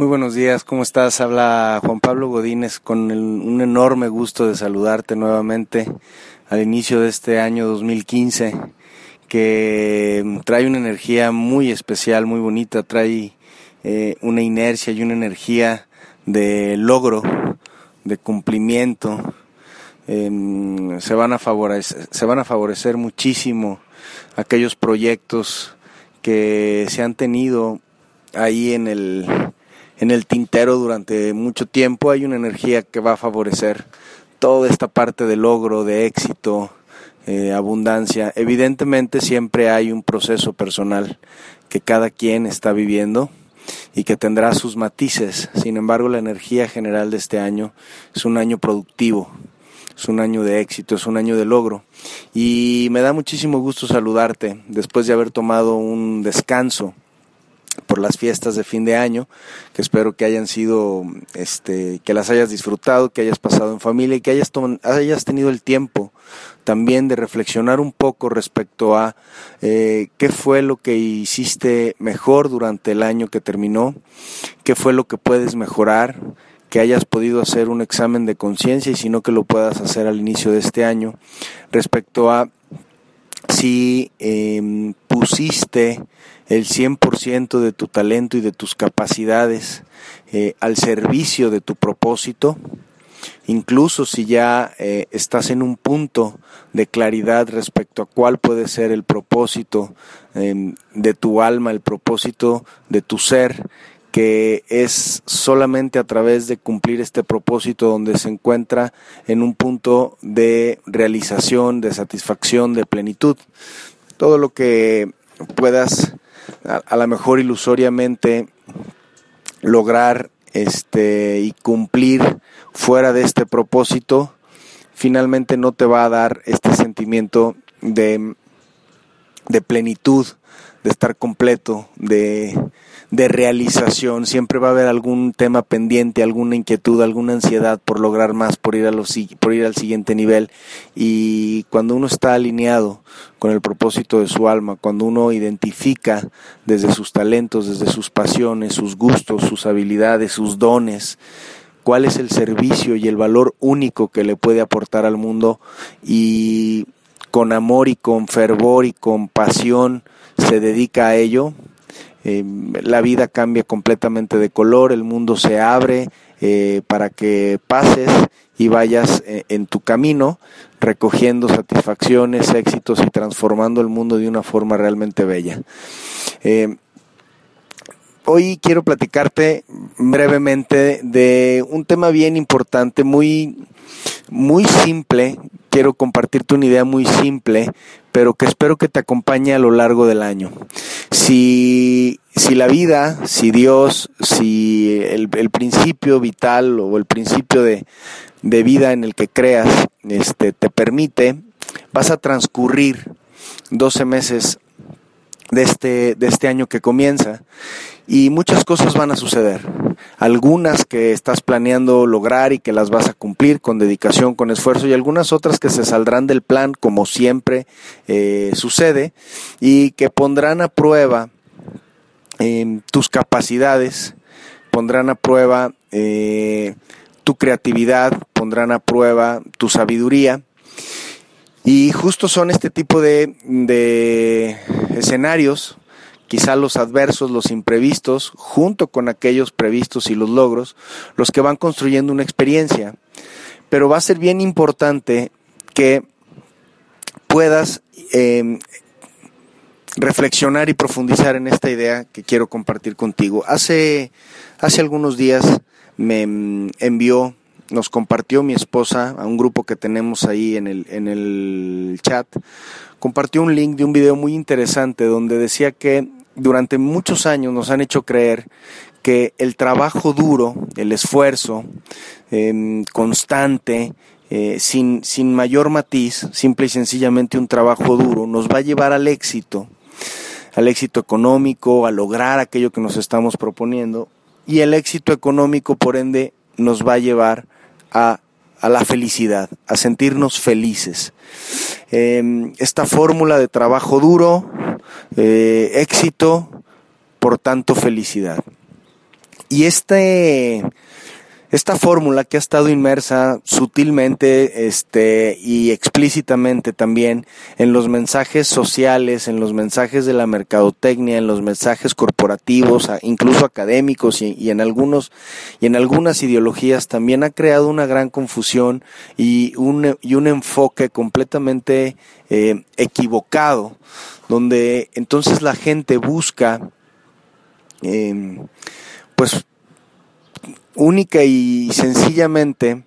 Muy buenos días, ¿cómo estás? Habla Juan Pablo Godínez con un enorme gusto de saludarte nuevamente al inicio de este año 2015 que trae una energía muy especial, muy bonita, trae eh, una inercia y una energía de logro, de cumplimiento. Em, se, van a favorecer, se van a favorecer muchísimo aquellos proyectos que se han tenido ahí en el, en el tintero durante mucho tiempo. Hay una energía que va a favorecer toda esta parte de logro, de éxito, eh, abundancia. Evidentemente siempre hay un proceso personal que cada quien está viviendo y que tendrá sus matices. Sin embargo, la energía general de este año es un año productivo, es un año de éxito, es un año de logro. Y me da muchísimo gusto saludarte después de haber tomado un descanso por las fiestas de fin de año, que espero que hayan sido, este, que las hayas disfrutado, que hayas pasado en familia y que hayas, hayas tenido el tiempo también de reflexionar un poco respecto a eh, qué fue lo que hiciste mejor durante el año que terminó, qué fue lo que puedes mejorar, que hayas podido hacer un examen de conciencia y si no que lo puedas hacer al inicio de este año respecto a si em, pusiste el 100% de tu talento y de tus capacidades eh, al servicio de tu propósito, incluso si ya eh, estás en un punto de claridad respecto a cuál puede ser el propósito em, de tu alma, el propósito de tu ser, que es solamente a través de cumplir este propósito donde se encuentra en un punto de realización, de satisfacción, de plenitud. Todo lo que puedas a, lo mejor ilusoriamente lograr este y cumplir fuera de este propósito, finalmente no te va a dar este sentimiento de, de plenitud, de estar completo, de, de realización, siempre va a haber algún tema pendiente, alguna inquietud, alguna ansiedad por lograr más, por ir, a los, por ir al siguiente nivel. Y cuando uno está alineado con el propósito de su alma, cuando uno identifica desde sus talentos, desde sus pasiones, sus gustos, sus habilidades, sus dones, cuál es el servicio y el valor único que le puede aportar al mundo y con amor y con fervor y con pasión se dedica a ello, eh, la vida cambia completamente de color, el mundo se abre eh, para que pases y vayas eh, en tu camino recogiendo satisfacciones, éxitos y transformando el mundo de una forma realmente bella. hoy quiero platicarte brevemente de un tema bien importante, muy, muy simple. Quiero compartirte una idea muy simple, pero que espero que te acompañe a lo largo del año. Si, si la vida, si Dios, si el, principio vital o el principio de, de, vida en el que creas este, te permite, vas a transcurrir 12 meses de este, de este año que comienza y muchas cosas van a suceder. Algunas que estás planeando lograr y que las vas a cumplir con dedicación, con esfuerzo y algunas otras que se saldrán del plan como siempre eh, sucede y que pondrán a prueba eh, tus capacidades, pondrán a prueba eh, tu creatividad, pondrán a prueba tu sabiduría y justo son este tipo de, de escenarios, quizá los adversos, los imprevistos, junto con aquellos previstos y los logros, los que van construyendo una experiencia. Pero va a ser bien importante que puedas em, reflexionar y profundizar en esta idea que quiero compartir contigo. Hace, hace algunos días me em, envió nos compartió mi esposa a un grupo que tenemos ahí en el, en el chat, compartió un link de un video muy interesante donde decía que durante muchos años nos han hecho creer que el trabajo duro, el esfuerzo em, constante, eh, sin, sin mayor matiz, simple y sencillamente un trabajo duro, nos va a llevar al éxito, al éxito económico, a lograr aquello que nos estamos proponiendo, y el éxito económico, por ende, nos va a llevar a, la felicidad, a sentirnos felices. Em, esta fórmula de trabajo duro, eh, éxito, por tanto felicidad. y este esta fórmula que ha estado inmersa sutilmente este, y explícitamente también en los mensajes sociales, en los mensajes de la mercadotecnia, en los mensajes corporativos, incluso académicos y, en algunos y en algunas ideologías también ha creado una gran confusión y un, y un enfoque completamente eh, equivocado, donde entonces la gente busca eh, pues única y sencillamente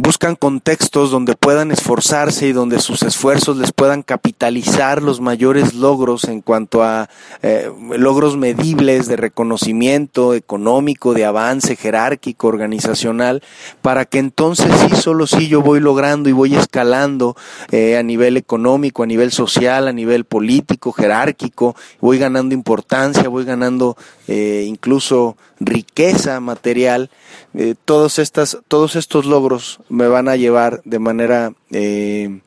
buscan contextos donde puedan esforzarse y donde sus esfuerzos les puedan capitalizar los mayores logros en cuanto a eh, logros medibles de reconocimiento económico, de avance jerárquico, organizacional, para que entonces sí, solo sí yo voy logrando y voy escalando eh, a nivel económico, a nivel social, a nivel político, jerárquico, voy ganando importancia, voy ganando eh, incluso riqueza material, eh, todos, estas, todos estos logros me van a llevar de manera, eh,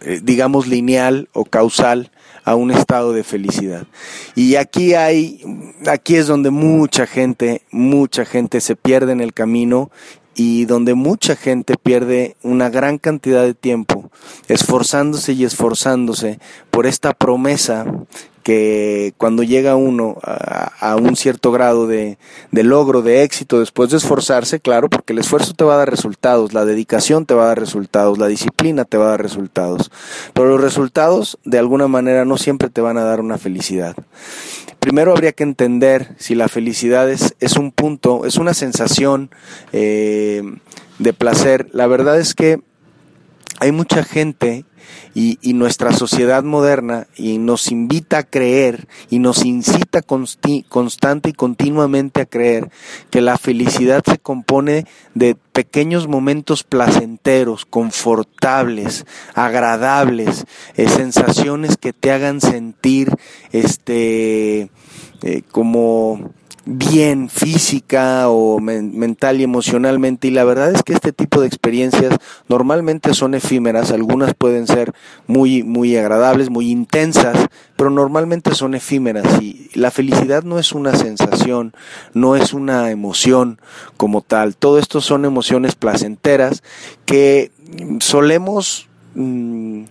eh, digamos, lineal o causal a un estado de felicidad. Y aquí hay, aquí es donde mucha gente, mucha gente se pierde en el camino y donde mucha gente pierde una gran cantidad de tiempo esforzándose y esforzándose por esta promesa que cuando llega uno a, un cierto grado de, de, logro, de éxito, después de esforzarse, claro, porque el esfuerzo te va a dar resultados, la dedicación te va a dar resultados, la disciplina te va a dar resultados, pero los resultados de alguna manera no siempre te van a dar una felicidad. Primero habría que entender si la felicidad es, es un punto, es una sensación eh, de placer. La verdad es que hay mucha gente y, nuestra sociedad moderna y nos invita a creer y nos incita constante y continuamente a creer que la felicidad se compone de pequeños momentos placenteros, confortables, agradables, eh, sensaciones que te hagan sentir este eh, como bien física o mental y emocionalmente y la verdad es que este tipo de experiencias normalmente son efímeras, algunas pueden ser muy muy agradables, muy intensas, pero normalmente son efímeras y la felicidad no es una sensación, no es una emoción como tal, todo esto son emociones placenteras que solemos mm,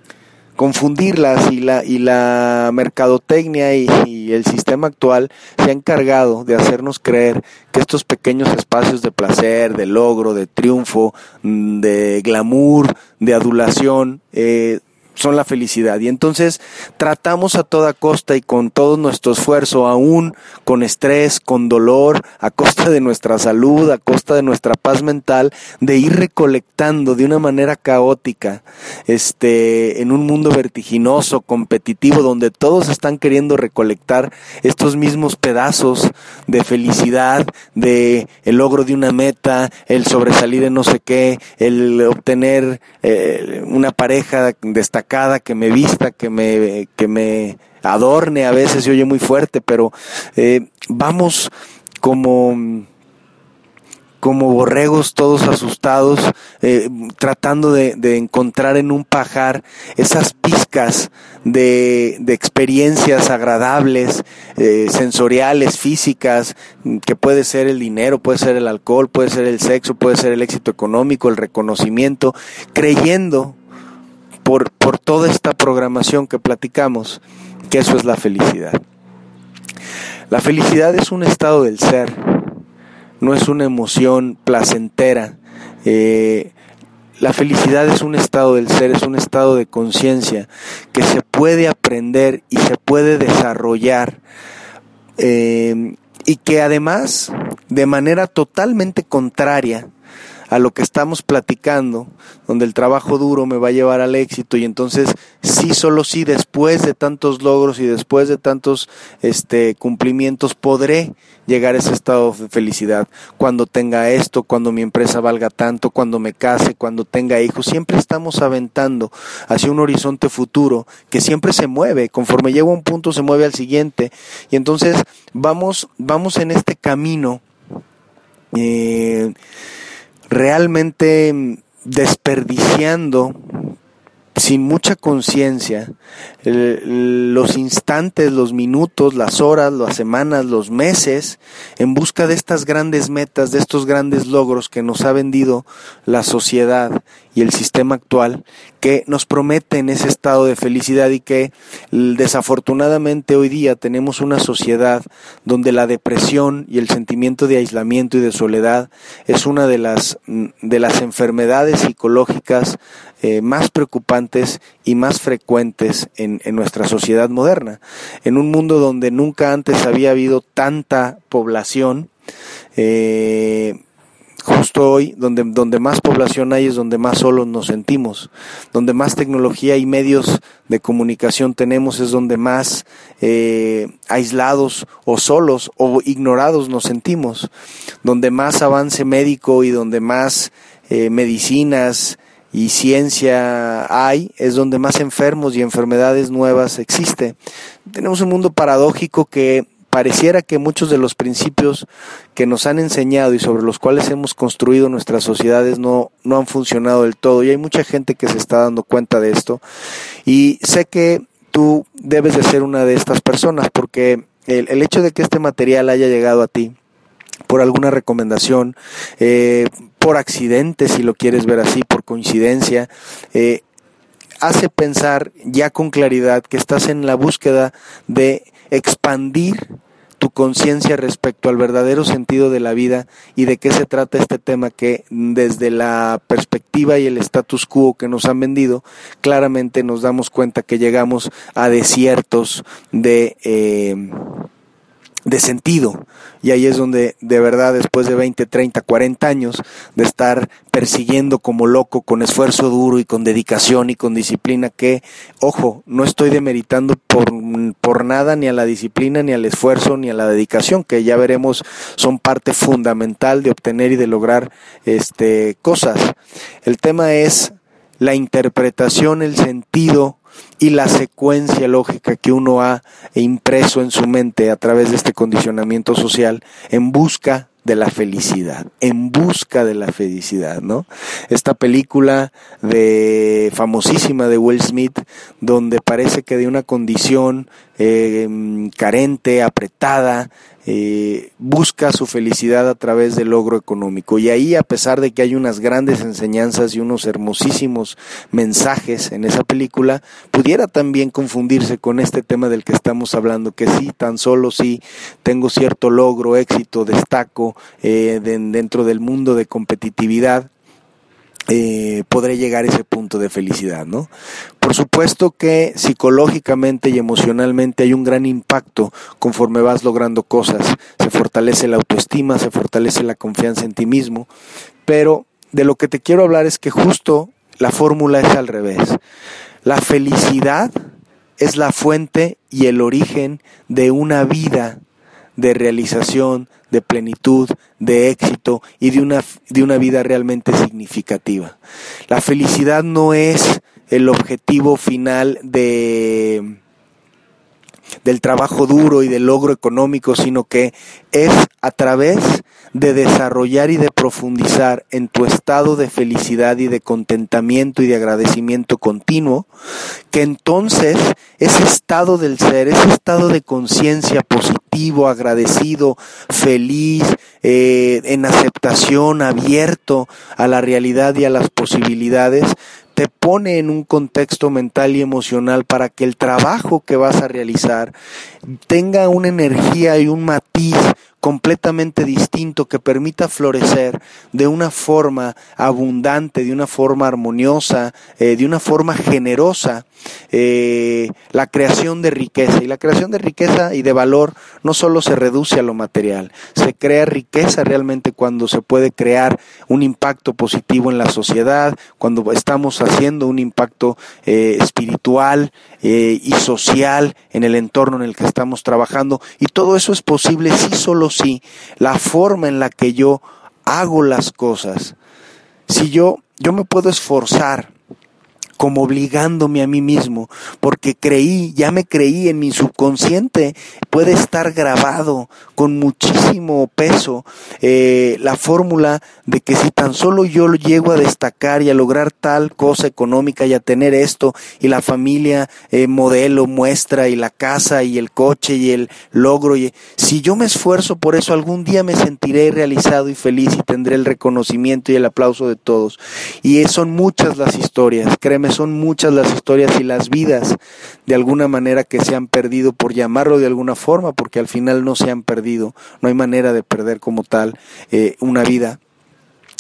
confundirlas y la, y la mercadotecnia y, el sistema actual se ha encargado de hacernos creer que estos pequeños espacios de placer, de logro, de triunfo, mm, de glamour, de adulación, eh, son la felicidad. Y entonces tratamos a toda costa y con todo nuestro esfuerzo, aún con estrés, con dolor, a costa de nuestra salud, a costa de nuestra paz mental, de ir recolectando de una manera caótica, este, en un mundo vertiginoso, competitivo, donde todos están queriendo recolectar estos mismos pedazos de felicidad, de el logro de una meta, el sobresalir en no sé qué, el obtener eh, una pareja destacada que me vista, que me, que me adorne, a veces se oye muy fuerte, pero eh, vamos como como borregos todos asustados, eh, tratando de, encontrar en un pajar esas pizcas de, de experiencias agradables, eh, sensoriales, físicas, que puede ser el dinero, puede ser el alcohol, puede ser el sexo, puede ser el éxito económico, el reconocimiento, creyendo por, por toda esta programación que platicamos, que eso es la felicidad. La felicidad es un estado del ser, no es una emoción placentera. Eh, la felicidad es un estado del ser, es un estado de conciencia que se puede aprender y se puede desarrollar eh, y que además, de manera totalmente contraria a lo que estamos platicando, donde el trabajo duro me va a llevar al éxito y entonces sí, solo sí, después de tantos logros y después de tantos este, cumplimientos podré llegar a ese estado de felicidad. Cuando tenga esto, cuando mi empresa valga tanto, cuando me case, cuando tenga hijos, siempre estamos aventando hacia un horizonte futuro que siempre se mueve, conforme llega a un punto se mueve al siguiente y entonces vamos, vamos en este camino. Eh, realmente desperdiciando sin mucha conciencia, los instantes, los minutos, las horas, las semanas, los meses, en busca de estas grandes metas, de estos grandes logros que nos ha vendido la sociedad y el sistema actual, que nos prometen ese estado de felicidad y que desafortunadamente hoy día tenemos una sociedad donde la depresión y el sentimiento de aislamiento y de soledad es una de las, de las enfermedades psicológicas eh, más preocupantes y más frecuentes en, en, nuestra sociedad moderna. En un mundo donde nunca antes había habido tanta población, eh, justo hoy, donde, donde más población hay es donde más solos nos sentimos, donde más tecnología y medios de comunicación tenemos es donde más eh, aislados o solos o ignorados nos sentimos, donde más avance médico y donde más medicinas, y ciencia hay, es donde más enfermos y enfermedades nuevas existe. Tenemos un mundo paradójico que pareciera que muchos de los principios que nos han enseñado y sobre los cuales hemos construido nuestras sociedades no, no han funcionado del todo. Y hay mucha gente que se está dando cuenta de esto. Y sé que tú debes de ser una de estas personas porque el, el hecho de que este material haya llegado a ti, por alguna recomendación, eh, por accidente, si lo quieres ver así, por coincidencia, eh, hace pensar ya con claridad que estás en la búsqueda de expandir tu conciencia respecto al verdadero sentido de la vida y de qué se trata este tema que desde la perspectiva y el status quo que nos han vendido, claramente nos damos cuenta que llegamos a desiertos de... Eh, de sentido. Y ahí es donde de verdad después de 20, 30, 40 años de estar persiguiendo como loco con esfuerzo duro y con dedicación y con disciplina que, ojo, no estoy demeritando por, por nada ni a la disciplina, ni al esfuerzo, ni a la dedicación, que ya veremos son parte fundamental de obtener y de lograr este, cosas. El tema es la interpretación, el sentido y la secuencia lógica que uno ha impreso en su mente a través de este condicionamiento social en busca de la felicidad, en busca de la felicidad, ¿no? Esta película de famosísima de Will Smith, donde parece que de una condición eh, carente, apretada, eh, busca su felicidad a través del logro económico. Y ahí, a pesar de que hay unas grandes enseñanzas y unos hermosísimos mensajes en esa película, pudiera también confundirse con este tema del que estamos hablando, que sí, tan solo si tengo cierto logro, éxito, destaco eh, dentro del mundo de competitividad, eh, podré llegar a ese punto de felicidad, ¿no? Por supuesto que psicológicamente y emocionalmente hay un gran impacto conforme vas logrando cosas. Se fortalece la autoestima, se fortalece la confianza en ti mismo, pero de lo que te quiero hablar es que justo la fórmula es al revés. La felicidad es la fuente y el origen de una vida de realización, de plenitud, de éxito y de una, de una vida realmente significativa. La felicidad no es el objetivo final de, del trabajo duro y del logro económico, sino que es a través de desarrollar y de profundizar en tu estado de felicidad y de contentamiento y de agradecimiento continuo, que entonces ese estado del ser, ese estado de conciencia positivo, agradecido, feliz, eh, en aceptación, abierto a la realidad y a las posibilidades, te pone en un contexto mental y emocional para que el trabajo que vas a realizar tenga una energía y un matiz completamente distinto que permita florecer de una forma abundante, de una forma armoniosa, eh, de una forma generosa, eh, la creación de riqueza. Y la creación de riqueza y de valor no solo se reduce a lo material, se crea riqueza realmente cuando se puede crear un impacto positivo en la sociedad, cuando estamos haciendo un impacto eh, espiritual y social en el entorno en el que estamos trabajando. Y todo eso es posible si solo si la forma en la que yo hago las cosas, si yo, yo me puedo esforzar como obligándome a mí mismo, porque creí, ya me creí en mi subconsciente, puede estar grabado con muchísimo peso eh, la fórmula de que si tan solo yo llego a destacar y a lograr tal cosa económica y a tener esto y la familia eh, modelo muestra y la casa y el coche y el logro, y, si yo me esfuerzo por eso algún día me sentiré realizado y feliz y tendré el reconocimiento y el aplauso de todos. Y son muchas las historias, créeme, son muchas las historias y las vidas de alguna manera que se han perdido por llamarlo de alguna forma, porque al final no se han perdido, no hay manera de perder como tal eh, una vida.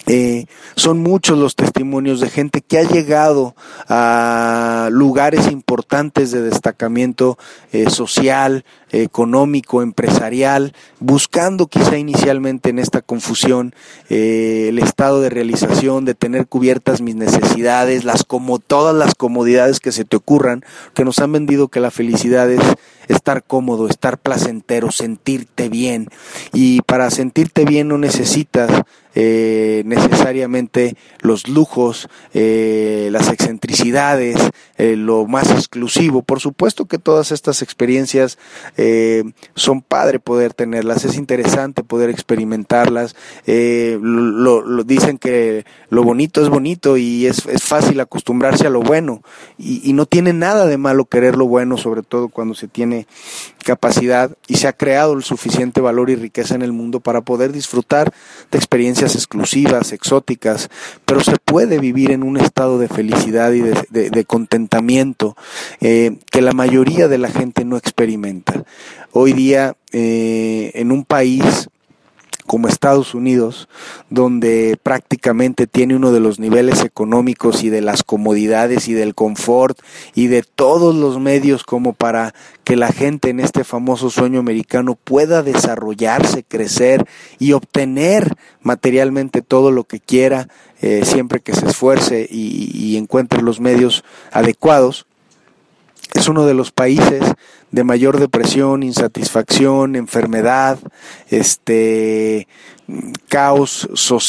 Eh, son muchos los testimonios de gente que ha llegado a lugares importantes de destacamiento eh, social, económico, empresarial, buscando quizá inicialmente en esta confusión eh, el estado de realización, de tener cubiertas mis necesidades, las como todas las comodidades que se te ocurran, que nos han vendido que la felicidad es estar cómodo, estar placentero, sentirte bien. Y para sentirte bien no necesitas eh, necesariamente los lujos, eh, las excentricidades, eh, lo más exclusivo. Por supuesto que todas estas experiencias son padre poder tenerlas, es interesante poder experimentarlas. Lo, dicen que lo bonito es bonito y es, es fácil acostumbrarse a lo bueno y, y no tiene nada de malo querer lo bueno, sobre todo cuando se tiene capacidad y se ha creado el suficiente valor y riqueza en el mundo para poder disfrutar de experiencias exclusivas, exóticas, pero se puede vivir en un estado de felicidad y de, contentamiento eh, que la mayoría de la gente no experimenta. Hoy día, eh, en un país como Estados Unidos, donde prácticamente tiene uno de los niveles económicos y de las comodidades y del confort y de todos los medios como para que la gente en este famoso sueño americano pueda desarrollarse, crecer y obtener materialmente todo lo que quiera, eh, siempre que se esfuerce y, y encuentre los medios adecuados. Es uno de los países de mayor depresión, insatisfacción, enfermedad, este caos,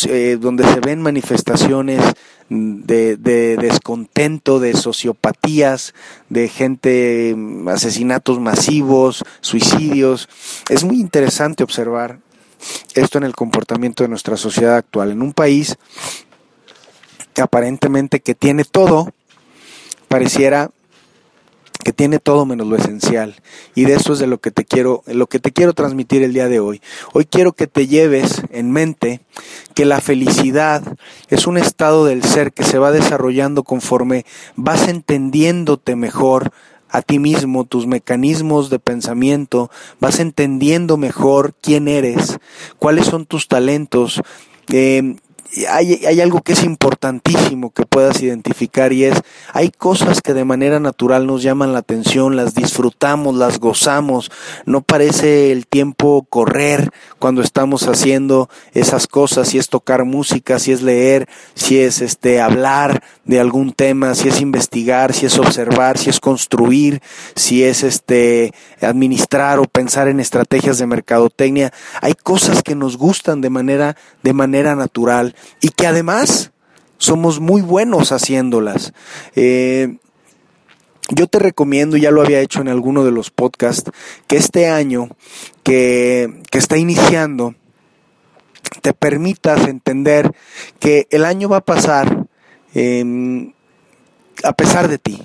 eh, donde se ven manifestaciones de, de, descontento, de sociopatías, de gente, asesinatos masivos, suicidios. Es muy interesante observar esto en el comportamiento de nuestra sociedad actual. En un país aparentemente que tiene todo, pareciera que tiene todo menos lo esencial y de eso es de lo que te quiero lo que te quiero transmitir el día de hoy. Hoy quiero que te lleves en mente que la felicidad es un estado del ser que se va desarrollando conforme vas entendiéndote mejor a ti mismo, tus mecanismos de pensamiento, vas entendiendo mejor quién eres, cuáles son tus talentos, eh, hay, hay, algo que es importantísimo que puedas identificar y es, hay cosas que de manera natural nos llaman la atención, las disfrutamos, las gozamos, no parece el tiempo correr cuando estamos haciendo esas cosas, si es tocar música, si es leer, si es este hablar de algún tema, si es investigar, si es observar, si es construir, si es este administrar o pensar en estrategias de mercadotecnia, hay cosas que nos gustan de manera de manera natural y que además somos muy buenos haciéndolas. Eh, yo te recomiendo, ya lo había hecho en alguno de los podcasts, que este año que, que está iniciando, te permitas entender que el año va a pasar em, a pesar de ti,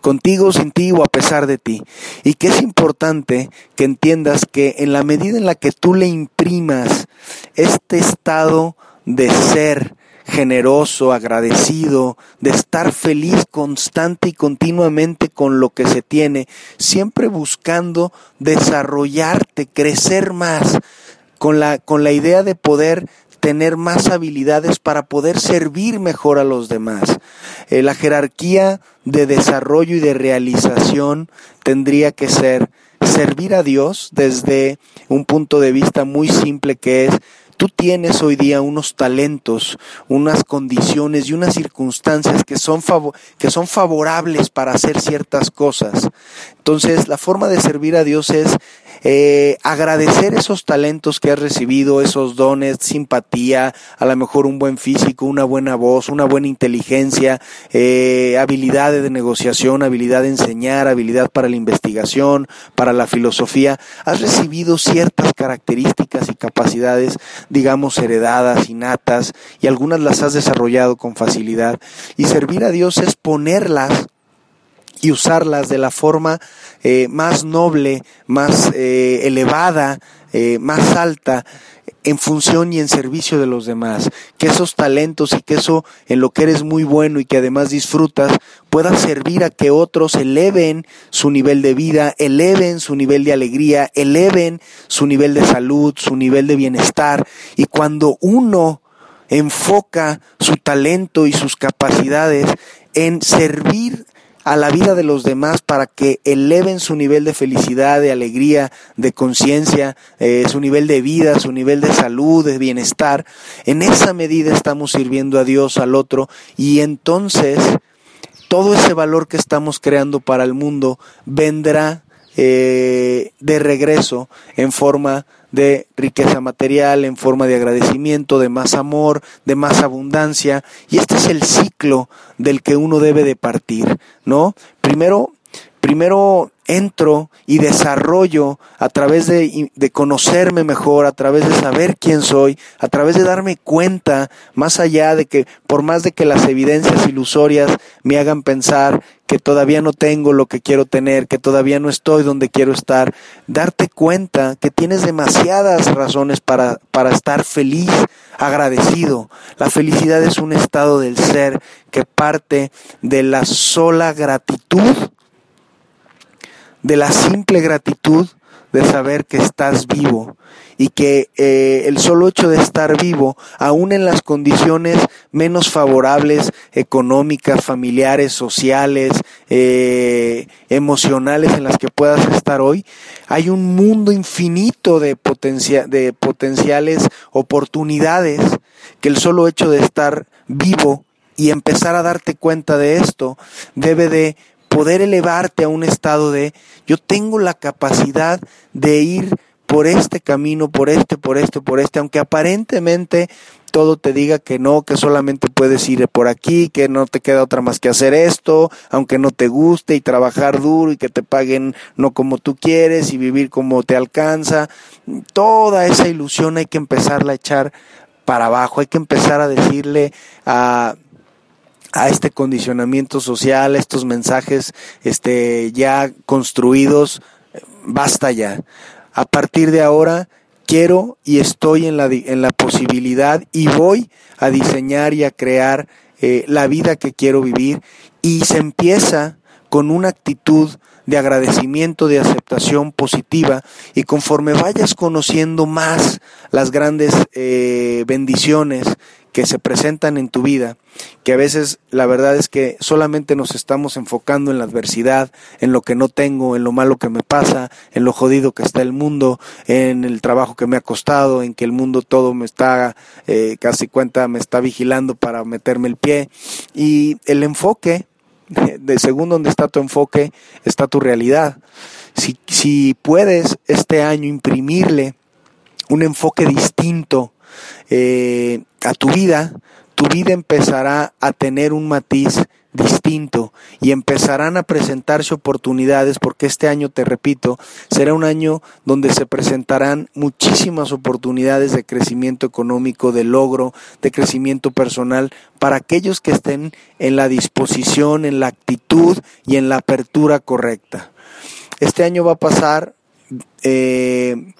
contigo, sin ti o a pesar de ti. Y que es importante que entiendas que en la medida en la que tú le imprimas este estado de ser generoso, agradecido, de estar feliz constante y continuamente con lo que se tiene, siempre buscando desarrollarte, crecer más, con la, con la idea de poder tener más habilidades para poder servir mejor a los demás. Eh, la jerarquía de desarrollo y de realización tendría que ser servir a Dios desde un punto de vista muy simple que es tú tienes hoy día unos talentos, unas condiciones y unas circunstancias que son, que son favorables para hacer ciertas cosas. Entonces, la forma de servir a Dios es eh, agradecer esos talentos que has recibido, esos dones, simpatía, a lo mejor un buen físico, una buena voz, una buena inteligencia, eh, habilidades de negociación, habilidad de enseñar, habilidad para la investigación, para la filosofía. Has recibido ciertas características y capacidades, digamos, heredadas, innatas, y algunas las has desarrollado con facilidad. Y servir a Dios es ponerlas y usarlas de la forma eh, más noble, más eh, elevada, eh, más alta en función y en servicio de los demás, que esos talentos y que eso en lo que eres muy bueno y que además disfrutas pueda servir a que otros eleven su nivel de vida, eleven su nivel de alegría, eleven su nivel de salud, su nivel de bienestar. Y cuando uno enfoca su talento y sus capacidades en servir a la vida de los demás para que eleven su nivel de felicidad, de alegría, de conciencia, eh, su nivel de vida, su nivel de salud, de bienestar. En esa medida estamos sirviendo a Dios, al otro, y entonces todo ese valor que estamos creando para el mundo vendrá eh, de regreso en forma de riqueza material, en forma de agradecimiento, de más amor, de más abundancia. Y este es el ciclo del que uno debe de partir, ¿no? Primero, primero entro y desarrollo a través de, de, conocerme mejor, a través de saber quién soy, a través de darme cuenta, más allá de que, por más de que las evidencias ilusorias me hagan pensar que todavía no tengo lo que quiero tener, que todavía no estoy donde quiero estar, darte cuenta que tienes demasiadas razones para, para estar feliz, agradecido. La felicidad es un estado del ser que parte de la sola gratitud de la simple gratitud de saber que estás vivo y que eh, el solo hecho de estar vivo, aún en las condiciones menos favorables, económicas, familiares, sociales, eh, emocionales en las que puedas estar hoy, hay un mundo infinito de, de potenciales oportunidades que el solo hecho de estar vivo y empezar a darte cuenta de esto debe de poder elevarte a un estado de yo tengo la capacidad de ir por este camino, por este, por este, por este, aunque aparentemente todo te diga que no, que solamente puedes ir por aquí, que no te queda otra más que hacer esto, aunque no te guste y trabajar duro y que te paguen no como tú quieres y vivir como te alcanza. Toda esa ilusión hay que empezarla a echar para abajo, hay que empezar a decirle a a este condicionamiento social, estos mensajes este, ya construidos, basta ya. A partir de ahora quiero y estoy en la, en la posibilidad y voy a diseñar y a crear eh, la vida que quiero vivir y se empieza con una actitud de agradecimiento, de aceptación positiva y conforme vayas conociendo más las grandes eh, bendiciones que se presentan en tu vida, que a veces la verdad es que solamente nos estamos enfocando en la adversidad, en lo que no tengo, en lo malo que me pasa, en lo jodido que está el mundo, en el trabajo que me ha costado, en que el mundo todo me está, eh, casi cuenta, me está vigilando para meterme el pie. Y el enfoque, de según donde está tu enfoque, está tu realidad. Si, si puedes este año imprimirle un enfoque distinto, eh, a tu vida, tu vida empezará a tener un matiz distinto y empezarán a presentarse oportunidades porque este año, te repito, será un año donde se presentarán muchísimas oportunidades de crecimiento económico, de logro, de crecimiento personal para aquellos que estén en la disposición, en la actitud y en la apertura correcta. Este año va a pasar eh,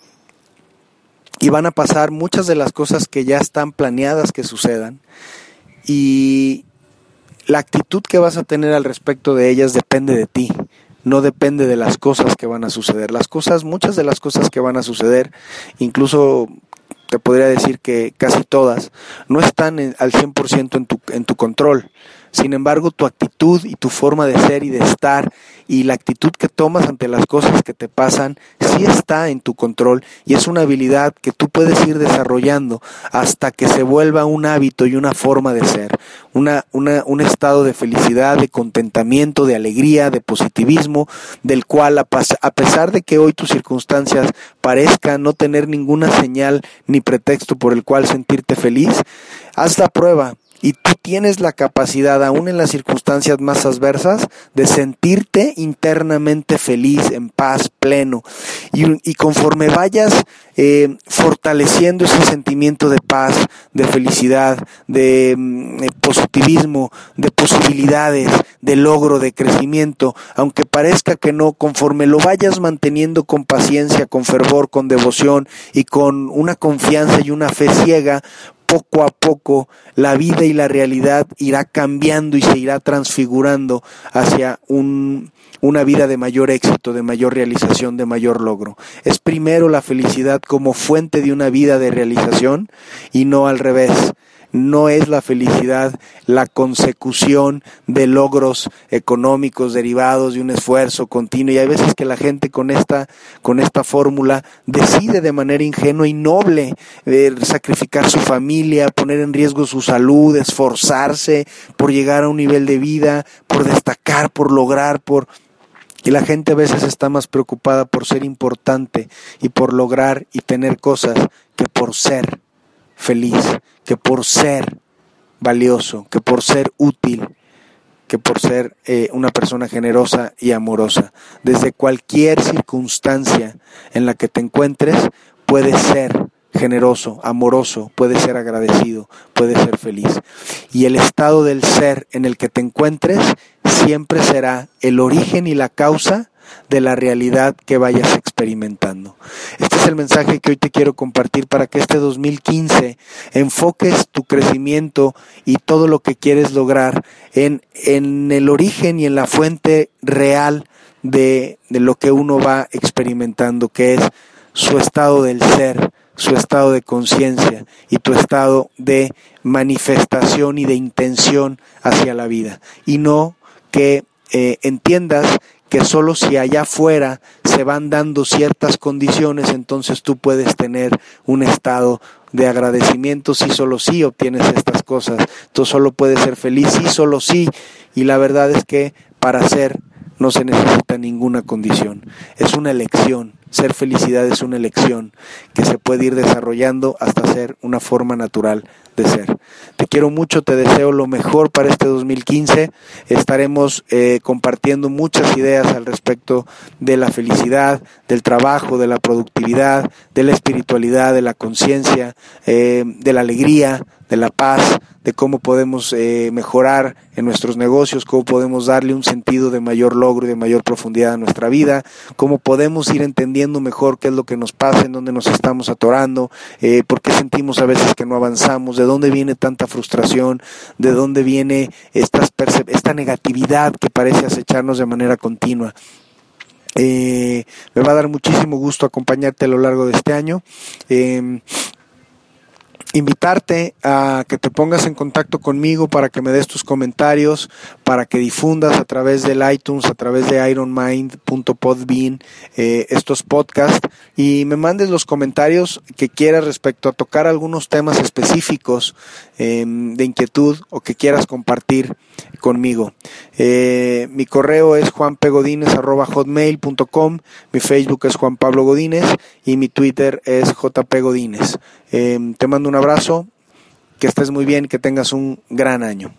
y van a pasar muchas de las cosas que ya están planeadas que sucedan y la actitud que vas a tener al respecto de ellas depende de ti, no depende de las cosas que van a suceder. Las cosas, muchas de las cosas que van a suceder, incluso te podría decir que casi todas, no están al 100% en tu, en tu control. Sin embargo, tu actitud y tu forma de ser y de estar y la actitud que tomas ante las cosas que te pasan sí está en tu control y es una habilidad que tú puedes ir desarrollando hasta que se vuelva un hábito y una forma de ser, una, una, un estado de felicidad, de contentamiento, de alegría, de positivismo, del cual a, a pesar de que hoy tus circunstancias parezcan no tener ninguna señal ni pretexto por el cual sentirte feliz, haz la prueba y tú tienes la capacidad, aún en las circunstancias más adversas, de sentirte internamente feliz, en paz, pleno. Y, conforme vayas eh, fortaleciendo ese sentimiento de paz, de felicidad, de mm, positivismo, de posibilidades, de logro, de crecimiento, aunque parezca que no, conforme lo vayas manteniendo con paciencia, con fervor, con devoción y con una confianza y una fe ciega, poco a poco la vida y la realidad irá cambiando y se irá transfigurando hacia un, una vida de mayor éxito, de mayor realización, de mayor logro. Es primero la felicidad como fuente de una vida de realización y no al revés no es la felicidad la consecución de logros económicos derivados de un esfuerzo continuo. Y hay veces que la gente con esta con esta fórmula decide de manera ingenua y noble eh, sacrificar su familia, poner en riesgo su salud, esforzarse por llegar a un nivel de vida, por destacar, por lograr, por y la gente a veces está más preocupada por ser importante y por lograr y tener cosas que por ser feliz, que por ser valioso, que por ser útil, que por ser eh, una persona generosa y amorosa. Desde cualquier circunstancia en la que te encuentres, puedes ser generoso, amoroso, puedes ser agradecido, puedes ser feliz. Y el estado del ser en el que te encuentres siempre será el origen y la causa de la realidad que vayas experimentando. Este es el mensaje que hoy te quiero compartir para que este 2015 enfoques tu crecimiento y todo lo que quieres lograr en, en el origen y en la fuente real de, de lo que uno va experimentando, que es su estado del ser, su estado de conciencia y tu estado de manifestación y de intención hacia la vida. Y no que eh, entiendas que solo si allá afuera se van dando ciertas condiciones, entonces tú puedes tener un estado de agradecimiento si solo si obtienes estas cosas. Tú solo puedes ser feliz si solo si. Y la verdad es que para ser no se necesita ninguna condición. Es una elección. Ser felicidad es una elección que se puede ir desarrollando hasta ser una forma natural de ser. Te quiero mucho, te deseo lo mejor para este 2015. Estaremos eh, compartiendo muchas ideas al respecto de la felicidad, del trabajo, de la productividad, de la espiritualidad, de la conciencia, eh, de la alegría, de la paz, de cómo podemos eh, mejorar en nuestros negocios, cómo podemos darle un sentido de mayor logro y de mayor profundidad a nuestra vida, cómo podemos ir entendiendo mejor qué es lo que nos pasa, en dónde nos estamos atorando, eh, por qué sentimos a veces que no avanzamos, de dónde viene tanta frustración, de dónde viene esta negatividad que parece acecharnos de manera continua. Eh, me va a dar muchísimo gusto acompañarte a lo largo de este año. Eh, invitarte a que te pongas en contacto conmigo para que me des tus comentarios, para que difundas a través del iTunes, a través de ironmind.podbean eh, estos podcasts y me mandes los comentarios que quieras respecto a tocar algunos temas específicos em, de inquietud o que quieras compartir conmigo. Eh, mi correo es juanpegodines.com, mi Facebook es Juan Pablo Godínez y mi Twitter es jpgodínez. Eh, te mando un abrazo, que estés muy bien, que tengas un gran año.